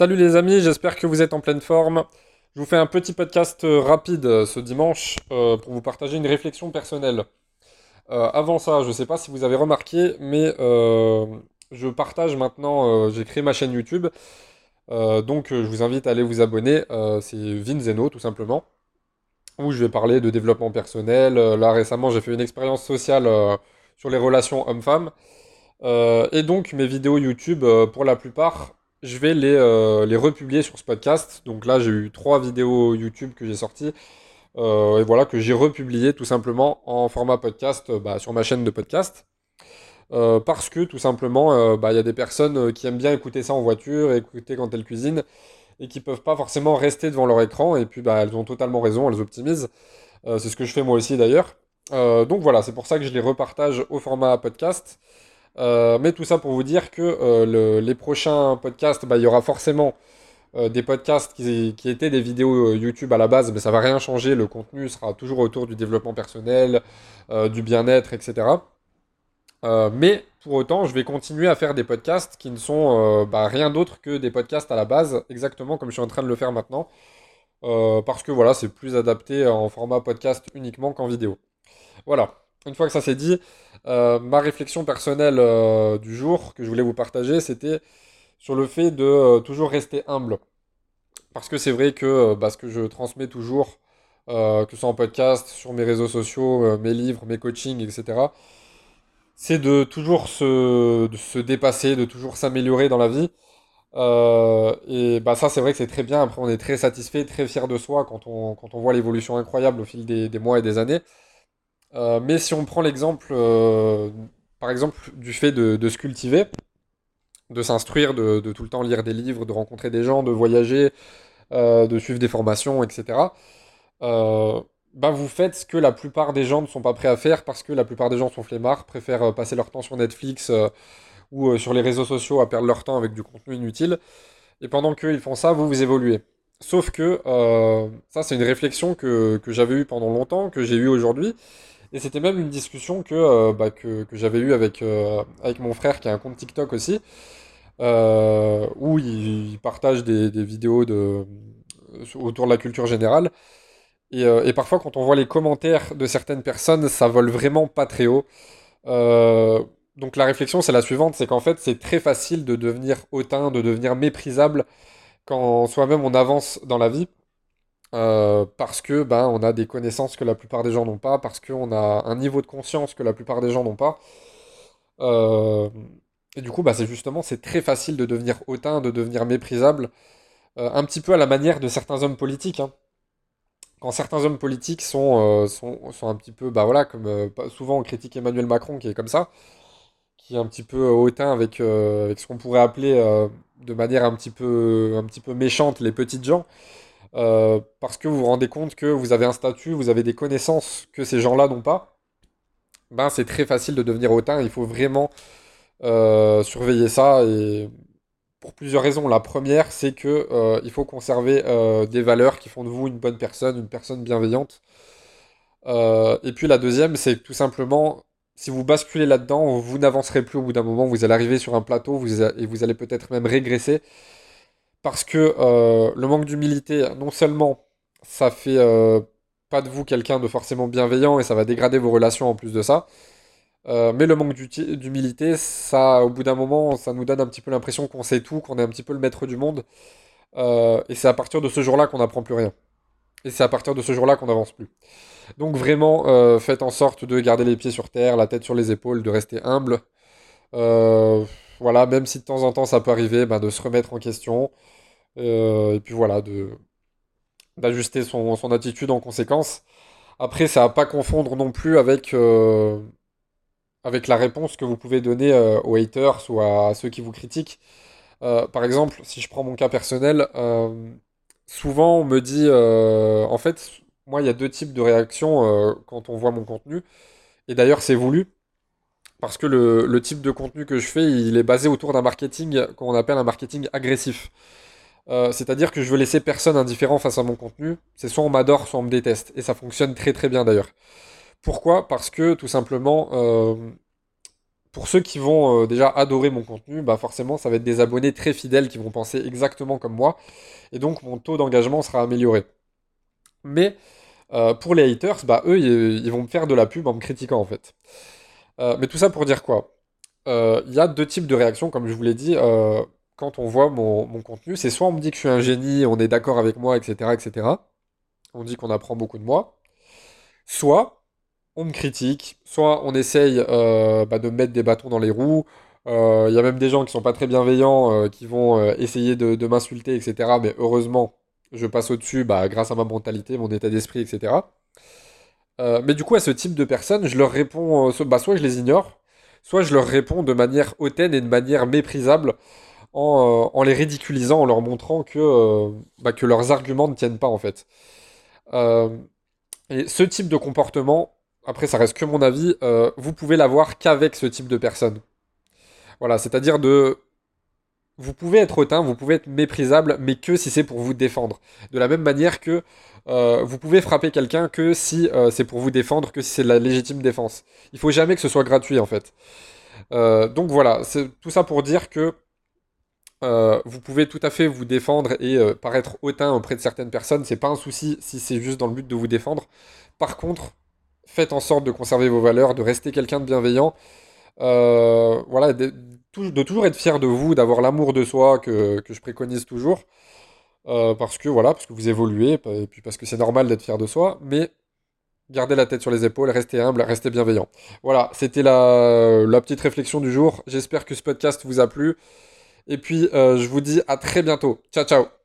Salut les amis, j'espère que vous êtes en pleine forme. Je vous fais un petit podcast euh, rapide euh, ce dimanche euh, pour vous partager une réflexion personnelle. avant ça, je ne sais pas si vous avez remarqué, mais je partage maintenant, j'ai créé ma chaîne YouTube. donc je vous invite à aller vous abonner. c'est Vinzeno tout simplement. Où je vais parler de développement personnel. là récemment j'ai fait une expérience sociale sur les relations hommes-femmes. et donc mes vidéos YouTube, pour la plupart, je vais les, euh, les republier sur ce podcast. Donc là, j'ai eu trois vidéos YouTube que j'ai sorties. Euh, et voilà, que j'ai republié tout simplement en format podcast euh, bah, sur ma chaîne de podcast. parce que tout simplement, bah, il y a des personnes qui aiment bien écouter ça en voiture, écouter quand elles cuisinent, et qui peuvent pas forcément rester devant leur écran. Et puis, bah, elles ont totalement raison, elles optimisent. c'est ce que je fais moi aussi d'ailleurs. donc voilà, c'est pour ça que je les repartage au format podcast. Euh, mais tout ça pour vous dire que euh, les prochains podcasts, bah, il y aura forcément euh, des podcasts qui, étaient des vidéos YouTube à la base, mais ça va rien changer. Le contenu sera toujours autour du développement personnel, du bien-être, etc. mais pour autant, je vais continuer à faire des podcasts qui ne sont bah, rien d'autre que des podcasts à la base, exactement comme je suis en train de le faire maintenant. parce que voilà, c'est plus adapté en format podcast uniquement qu'en vidéo. Voilà une fois que ça s'est dit, euh, ma réflexion personnelle euh, du jour que je voulais vous partager, c'était sur le fait de euh, toujours rester humble. Parce que c'est vrai que bah, ce que je transmets toujours, que ce soit en podcast, sur mes réseaux sociaux, mes livres, mes coachings, etc., c'est de toujours se, se, dépasser, de toujours s'améliorer dans la vie. et bah ça, c'est vrai que c'est très bien. Après, on est très satisfait, très fier de soi quand on, quand on voit l'évolution incroyable au fil des mois et des années. Euh, mais si on prend l'exemple, euh, par exemple, du fait de, se cultiver, de s'instruire, de, tout le temps lire des livres, de rencontrer des gens, de voyager, euh, de suivre des formations, etc., bah vous faites ce que la plupart des gens ne sont pas prêts à faire parce que la plupart des gens sont flemmards, préfèrent passer leur temps sur Netflix ou sur les réseaux sociaux à perdre leur temps avec du contenu inutile. Et pendant qu'ils font ça, vous, vous évoluez. Sauf que ça, c'est une réflexion que, que j'avais eue pendant longtemps, que j'ai eue aujourd'hui, et c'était même une discussion que, euh, bah, que, j'avais eue avec, euh, avec mon frère qui a un compte TikTok aussi, euh, où il, partage des, des, vidéos de, autour de la culture générale. Et, et, parfois, quand on voit les commentaires de certaines personnes, ça vole vraiment pas très haut. donc la réflexion, c'est la suivante, c'est qu'en fait, c'est très facile de devenir hautain, de devenir méprisable quand soi-même on avance dans la vie. Euh, parce que ben, on a des connaissances que la plupart des gens n'ont pas, parce qu'on a un niveau de conscience que la plupart des gens n'ont pas. Euh, et du coup, bah, c'est justement, c'est très facile de devenir hautain, de devenir méprisable, euh, un petit peu à la manière de certains hommes politiques. Hein. Quand certains hommes politiques sont, sont, sont, un petit peu, bah voilà, comme souvent on critique Emmanuel Macron qui est comme ça, qui est un petit peu hautain avec, avec ce qu'on pourrait appeler de manière un petit peu, un petit peu méchante les petites gens. Euh, parce que vous vous rendez compte que vous avez un statut, vous avez des connaissances que ces gens-là n'ont pas, ben c'est très facile de devenir hautain. Il faut vraiment euh, surveiller ça et pour plusieurs raisons. La première, c'est que euh, il faut conserver des valeurs qui font de vous une bonne personne, une personne bienveillante. et puis la deuxième, c'est tout simplement si vous basculez là-dedans, vous n'avancerez plus au bout d'un moment, vous allez arriver sur un plateau et vous allez peut-être même régresser parce que euh, le manque d'humilité, non seulement ça fait euh, pas de vous quelqu'un de forcément bienveillant et ça va dégrader vos relations en plus de ça, euh, mais le manque d'humilité, ça, au bout d'un moment, ça nous donne un petit peu l'impression qu'on sait tout, qu'on est un petit peu le maître du monde, et c'est à partir de ce jour-là qu'on n'apprend plus rien. Et c'est à partir de ce jour-là qu'on n'avance plus. Donc vraiment, faites en sorte de garder les pieds sur terre, la tête sur les épaules, de rester humble. Voilà, même si de temps en temps ça peut arriver, ben, de se remettre en question, euh, et puis voilà, de d'ajuster son, attitude en conséquence. Après, ça à pas confondre non plus avec, euh, avec la réponse que vous pouvez donner euh, aux haters ou à, ceux qui vous critiquent. par exemple, si je prends mon cas personnel, souvent on me dit, en fait, moi il y a deux types de réactions quand on voit mon contenu. Et d'ailleurs, c'est voulu. Parce que le, type de contenu que je fais, il est basé autour d'un marketing qu'on appelle un marketing agressif. Euh, c'est-à-dire que je veux laisser personne indifférent face à mon contenu. C'est soit on m'adore, soit on me déteste. Et ça fonctionne très très bien d'ailleurs. Pourquoi? Parce que tout simplement, euh, pour ceux qui vont déjà adorer mon contenu, bah forcément, ça va être des abonnés très fidèles qui vont penser exactement comme moi. Et donc, mon taux d'engagement sera amélioré. Mais pour les haters, bah eux, ils, vont me faire de la pub en me critiquant en fait. Mais tout ça pour dire quoi? Il y a deux types de réactions, comme je vous l'ai dit quand on voit mon, contenu, c'est soit on me dit que je suis un génie, on est d'accord avec moi, etc., etc. On dit qu'on apprend beaucoup de moi. Soit on me critique, soit on essaye euh, bah, de mettre des bâtons dans les roues. Euh, il y a même des gens qui sont pas très bienveillants, euh, qui vont essayer de, m'insulter, etc. Mais heureusement, je passe au-dessus bah, grâce à ma mentalité, mon état d'esprit, etc. mais du coup, à ce type de personnes, je leur réponds, bah, soit je les ignore, soit je leur réponds de manière hautaine et de manière méprisable. Euh, en, les ridiculisant, en leur montrant que, euh, bah, que leurs arguments ne tiennent pas en fait. Euh, et ce type de comportement, après ça reste que mon avis, vous pouvez l'avoir qu'avec ce type de personne. Voilà, c'est-à-dire de... Vous pouvez être hautain, vous pouvez être méprisable, mais que si c'est pour vous défendre. De la même manière que vous pouvez frapper quelqu'un que si c'est pour vous défendre, que si c'est de la légitime défense. Il faut jamais que ce soit gratuit en fait. donc voilà, c'est tout ça pour dire que euh, vous pouvez tout à fait vous défendre et euh, paraître hautain auprès de certaines personnes, c'est pas un souci si c'est juste dans le but de vous défendre. Par contre, faites en sorte de conserver vos valeurs, de rester quelqu'un de bienveillant. Euh, voilà, de, toujours être fier de vous, d'avoir l'amour de soi que, je préconise toujours. parce que voilà, parce que vous évoluez, et puis parce que c'est normal d'être fier de soi, mais gardez la tête sur les épaules, restez humble, restez bienveillant. Voilà, c'était la, la petite réflexion du jour. J'espère que ce podcast vous a plu. Et puis, euh, je vous dis à très bientôt. Ciao, ciao